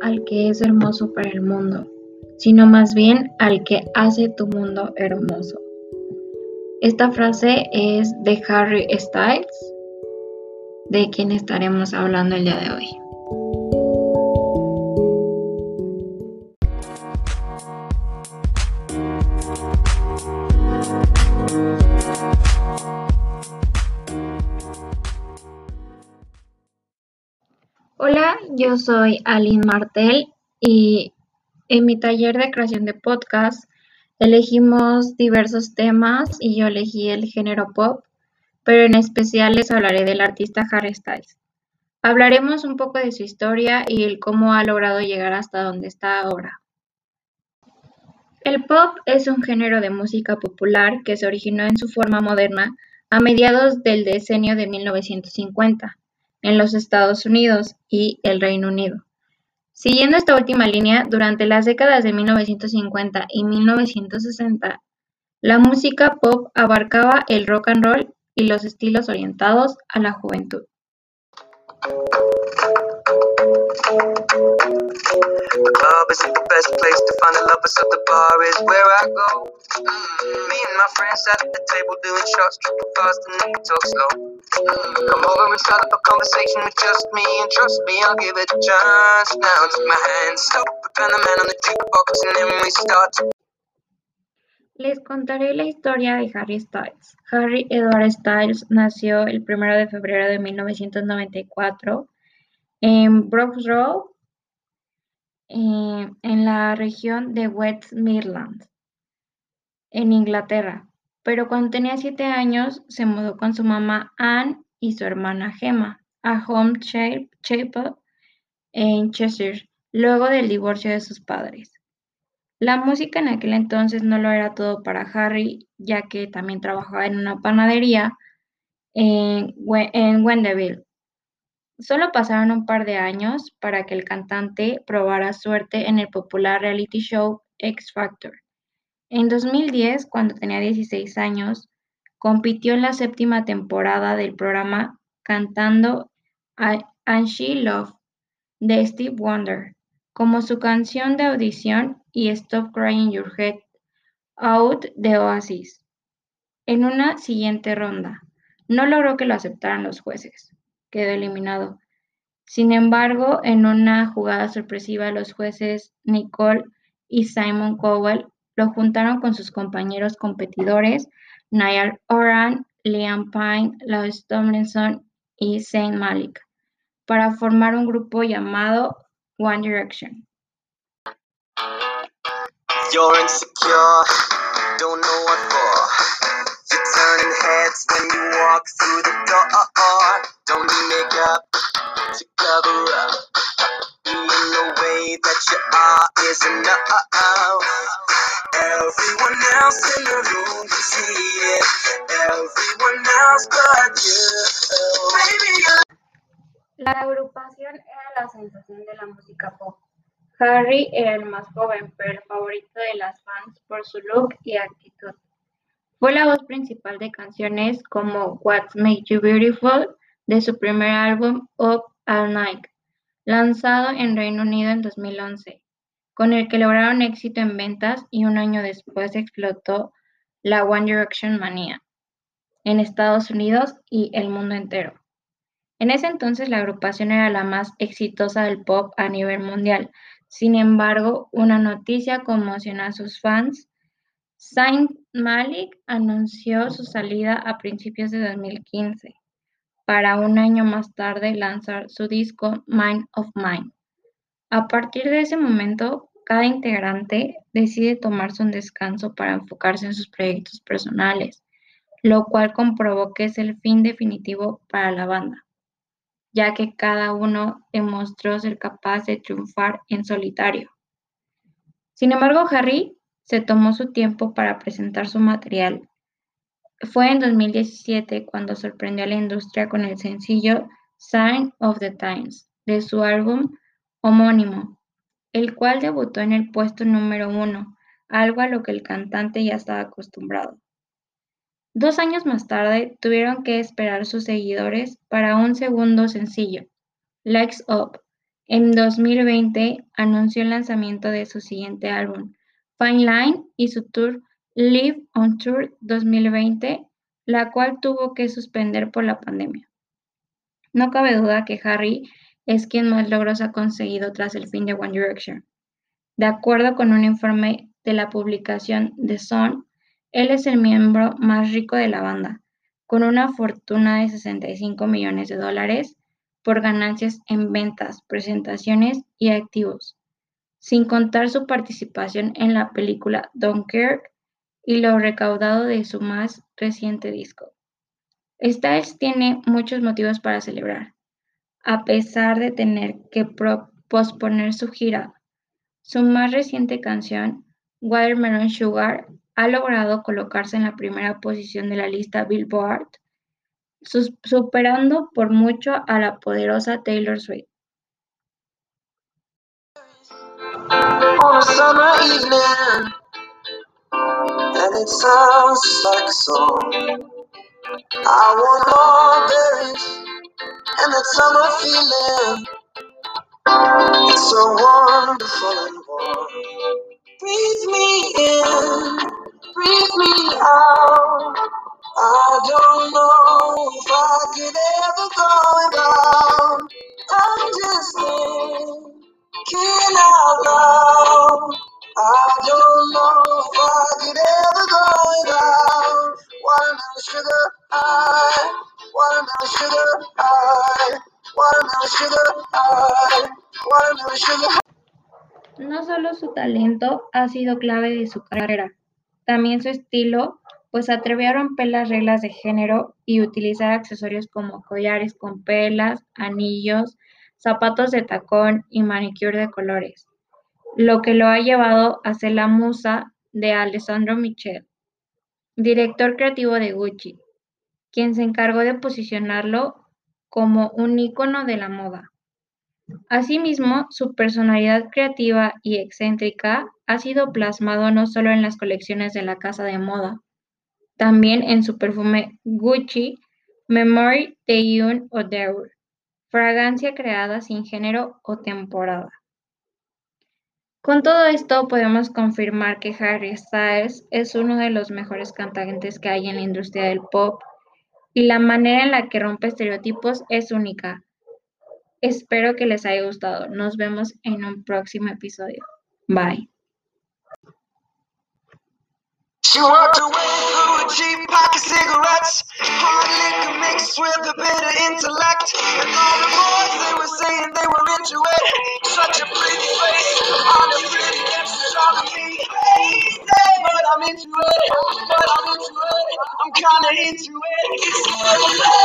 al que es hermoso para el mundo, sino más bien al que hace tu mundo hermoso. Esta frase es de Harry Styles, de quien estaremos hablando el día de hoy. Yo soy Aline Martel y en mi taller de creación de podcast elegimos diversos temas y yo elegí el género pop, pero en especial les hablaré del artista Harry Styles. Hablaremos un poco de su historia y el cómo ha logrado llegar hasta donde está ahora. El pop es un género de música popular que se originó en su forma moderna a mediados del decenio de 1950 en los Estados Unidos y el Reino Unido. Siguiendo esta última línea, durante las décadas de 1950 y 1960, la música pop abarcaba el rock and roll y los estilos orientados a la juventud. Club isn't the best place to find the lovers, so the bar is where I go. Me and my friends sat at the table doing shots, fast, and slow. Come over and start up a conversation with just me, and trust me, I'll give it a chance. Now take my hand, stop, the man on the jukebox, and then we start. Les contaré la historia de Harry Styles. Harry Edward Styles nació el 1 de febrero de 1994 en Road, eh, en la región de West Midlands, en Inglaterra. Pero cuando tenía siete años se mudó con su mamá Anne y su hermana Gemma a Home Chapel en Cheshire, luego del divorcio de sus padres. La música en aquel entonces no lo era todo para Harry, ya que también trabajaba en una panadería en, en Solo pasaron un par de años para que el cantante probara suerte en el popular reality show X Factor. En 2010, cuando tenía 16 años, compitió en la séptima temporada del programa cantando And She Love de Steve Wonder como su canción de audición y Stop Crying Your Head Out de Oasis. En una siguiente ronda, no logró que lo aceptaran los jueces quedó eliminado. Sin embargo, en una jugada sorpresiva, los jueces Nicole y Simon Cowell lo juntaron con sus compañeros competidores Niall Oran, Liam Pine, Lois Tomlinson y Saint Malik para formar un grupo llamado One Direction. La agrupación era la sensación de la música pop. Harry era el más joven, pero el favorito de las fans por su look y actitud. Fue la voz principal de canciones como What Makes You Beautiful de su primer álbum Up All Night, lanzado en Reino Unido en 2011, con el que lograron éxito en ventas y un año después explotó la One Direction manía en Estados Unidos y el mundo entero. En ese entonces la agrupación era la más exitosa del pop a nivel mundial. Sin embargo, una noticia conmocionó a sus fans. Saint Malik anunció su salida a principios de 2015 para un año más tarde lanzar su disco Mind of Mine. A partir de ese momento, cada integrante decide tomarse un descanso para enfocarse en sus proyectos personales, lo cual comprobó que es el fin definitivo para la banda, ya que cada uno demostró ser capaz de triunfar en solitario. Sin embargo, Harry se tomó su tiempo para presentar su material. Fue en 2017 cuando sorprendió a la industria con el sencillo Sign of the Times de su álbum homónimo, el cual debutó en el puesto número uno, algo a lo que el cantante ya estaba acostumbrado. Dos años más tarde tuvieron que esperar sus seguidores para un segundo sencillo, Legs Up, En 2020 anunció el lanzamiento de su siguiente álbum, Fine Line, y su tour Live on Tour 2020, la cual tuvo que suspender por la pandemia. No cabe duda que Harry es quien más logros ha conseguido tras el fin de One Direction. De acuerdo con un informe de la publicación The Sun, él es el miembro más rico de la banda, con una fortuna de 65 millones de dólares por ganancias en ventas, presentaciones y activos, sin contar su participación en la película Dunkirk y lo recaudado de su más reciente disco. Styles tiene muchos motivos para celebrar, a pesar de tener que posponer su gira. Su más reciente canción, Watermelon Sugar, ha logrado colocarse en la primera posición de la lista Billboard, superando por mucho a la poderosa Taylor Swift. And it sounds like a song. I want more berries, and that summer feeling. It's so wonderful and warm. Breathe me in, breathe me out. I don't know if I could ever go No solo su talento ha sido clave de su carrera, también su estilo, pues atrevió a romper las reglas de género y utilizar accesorios como collares con pelas, anillos, zapatos de tacón y manicure de colores, lo que lo ha llevado a ser la musa de Alessandro Michel, director creativo de Gucci, quien se encargó de posicionarlo como un ícono de la moda. Asimismo, su personalidad creativa y excéntrica ha sido plasmado no solo en las colecciones de la casa de moda, también en su perfume Gucci Memory de Un Odeur, fragancia creada sin género o temporada. Con todo esto podemos confirmar que Harry Styles es uno de los mejores cantantes que hay en la industria del pop la manera en la que rompe estereotipos es única. Espero que les haya gustado. Nos vemos en un próximo episodio. Bye. And all the boys, they were saying they were into it. Such a pretty pretty into it. But I'm into it. I'm kinda into it. Hallelujah.